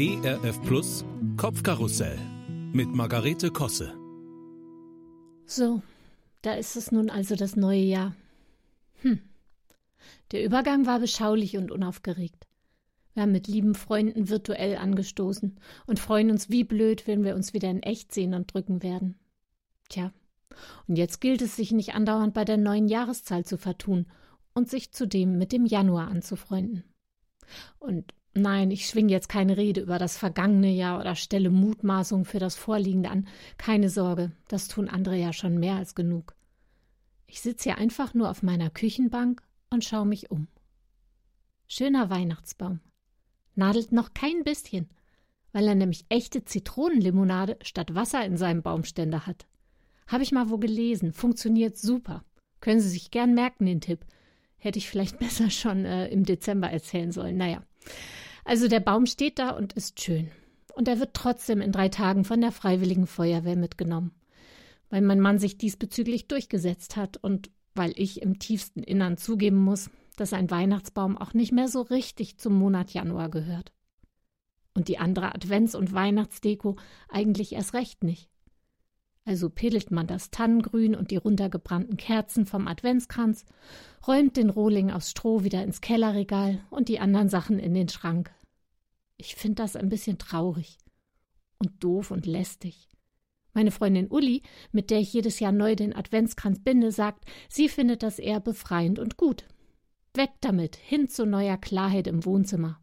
ERF Plus Kopfkarussell mit Margarete Kosse. So, da ist es nun also das neue Jahr. Hm. Der Übergang war beschaulich und unaufgeregt. Wir haben mit lieben Freunden virtuell angestoßen und freuen uns wie blöd, wenn wir uns wieder in echt sehen und drücken werden. Tja, und jetzt gilt es, sich nicht andauernd bei der neuen Jahreszahl zu vertun und sich zudem mit dem Januar anzufreunden. Und Nein, ich schwinge jetzt keine Rede über das vergangene Jahr oder stelle Mutmaßungen für das Vorliegende an. Keine Sorge, das tun andere ja schon mehr als genug. Ich sitze hier einfach nur auf meiner Küchenbank und schaue mich um. Schöner Weihnachtsbaum. Nadelt noch kein bisschen, weil er nämlich echte Zitronenlimonade statt Wasser in seinem Baumständer hat. Habe ich mal wo gelesen, funktioniert super. Können Sie sich gern merken, den Tipp. Hätte ich vielleicht besser schon äh, im Dezember erzählen sollen. Naja. Also der Baum steht da und ist schön. Und er wird trotzdem in drei Tagen von der Freiwilligen Feuerwehr mitgenommen. Weil mein Mann sich diesbezüglich durchgesetzt hat und weil ich im tiefsten Innern zugeben muss, dass ein Weihnachtsbaum auch nicht mehr so richtig zum Monat Januar gehört. Und die andere Advents- und Weihnachtsdeko eigentlich erst recht nicht. Also pedelt man das Tannengrün und die runtergebrannten Kerzen vom Adventskranz, räumt den Rohling aus Stroh wieder ins Kellerregal und die anderen Sachen in den Schrank. Ich finde das ein bisschen traurig und doof und lästig. Meine Freundin Uli, mit der ich jedes Jahr neu den Adventskranz binde, sagt, sie findet das eher befreiend und gut. Weg damit, hin zu neuer Klarheit im Wohnzimmer.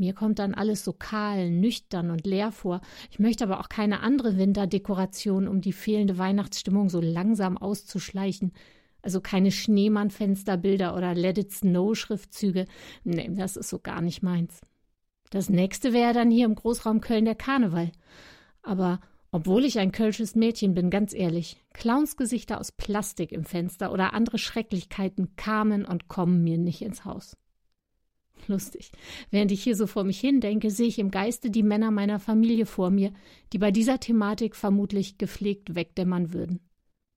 Mir kommt dann alles so kahl, nüchtern und leer vor. Ich möchte aber auch keine andere Winterdekoration, um die fehlende Weihnachtsstimmung so langsam auszuschleichen. Also keine Schneemannfensterbilder oder Let It Snow Schriftzüge. Nee, das ist so gar nicht meins. Das nächste wäre dann hier im Großraum Köln der Karneval. Aber obwohl ich ein kölsches Mädchen bin, ganz ehrlich, Clownsgesichter aus Plastik im Fenster oder andere Schrecklichkeiten kamen und kommen mir nicht ins Haus. Lustig. Während ich hier so vor mich hin denke, sehe ich im Geiste die Männer meiner Familie vor mir, die bei dieser Thematik vermutlich gepflegt wegdämmern würden.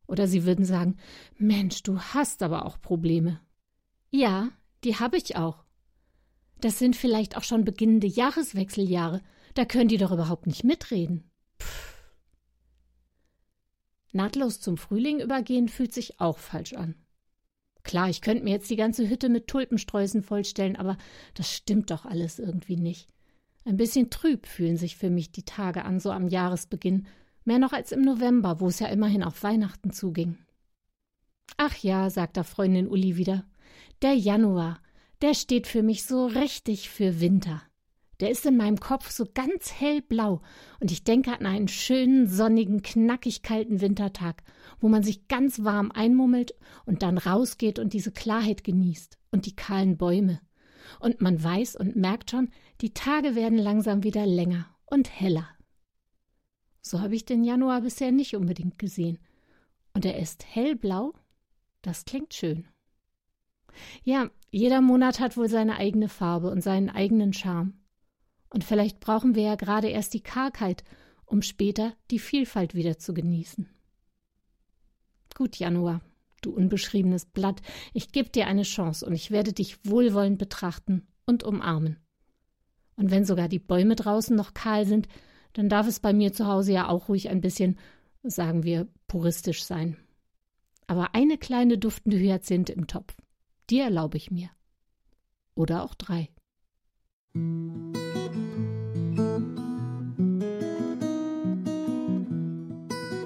Oder sie würden sagen, Mensch, du hast aber auch Probleme. Ja, die habe ich auch. Das sind vielleicht auch schon beginnende Jahreswechseljahre. Da können die doch überhaupt nicht mitreden. Pff. Nahtlos zum Frühling übergehen fühlt sich auch falsch an. Klar, ich könnte mir jetzt die ganze Hütte mit Tulpensträußen vollstellen, aber das stimmt doch alles irgendwie nicht. Ein bisschen trüb fühlen sich für mich die Tage an, so am Jahresbeginn, mehr noch als im November, wo es ja immerhin auf Weihnachten zuging. Ach ja, sagt da Freundin Uli wieder, der Januar, der steht für mich so richtig für Winter. Der ist in meinem Kopf so ganz hellblau und ich denke an einen schönen, sonnigen, knackig kalten Wintertag, wo man sich ganz warm einmummelt und dann rausgeht und diese Klarheit genießt und die kahlen Bäume. Und man weiß und merkt schon, die Tage werden langsam wieder länger und heller. So habe ich den Januar bisher nicht unbedingt gesehen. Und er ist hellblau? Das klingt schön. Ja, jeder Monat hat wohl seine eigene Farbe und seinen eigenen Charme. Und vielleicht brauchen wir ja gerade erst die Kargheit, um später die Vielfalt wieder zu genießen. Gut, Januar, du unbeschriebenes Blatt, ich gebe dir eine Chance und ich werde dich wohlwollend betrachten und umarmen. Und wenn sogar die Bäume draußen noch kahl sind, dann darf es bei mir zu Hause ja auch ruhig ein bisschen, sagen wir, puristisch sein. Aber eine kleine duftende Hyazinthe im Topf, die erlaube ich mir. Oder auch drei.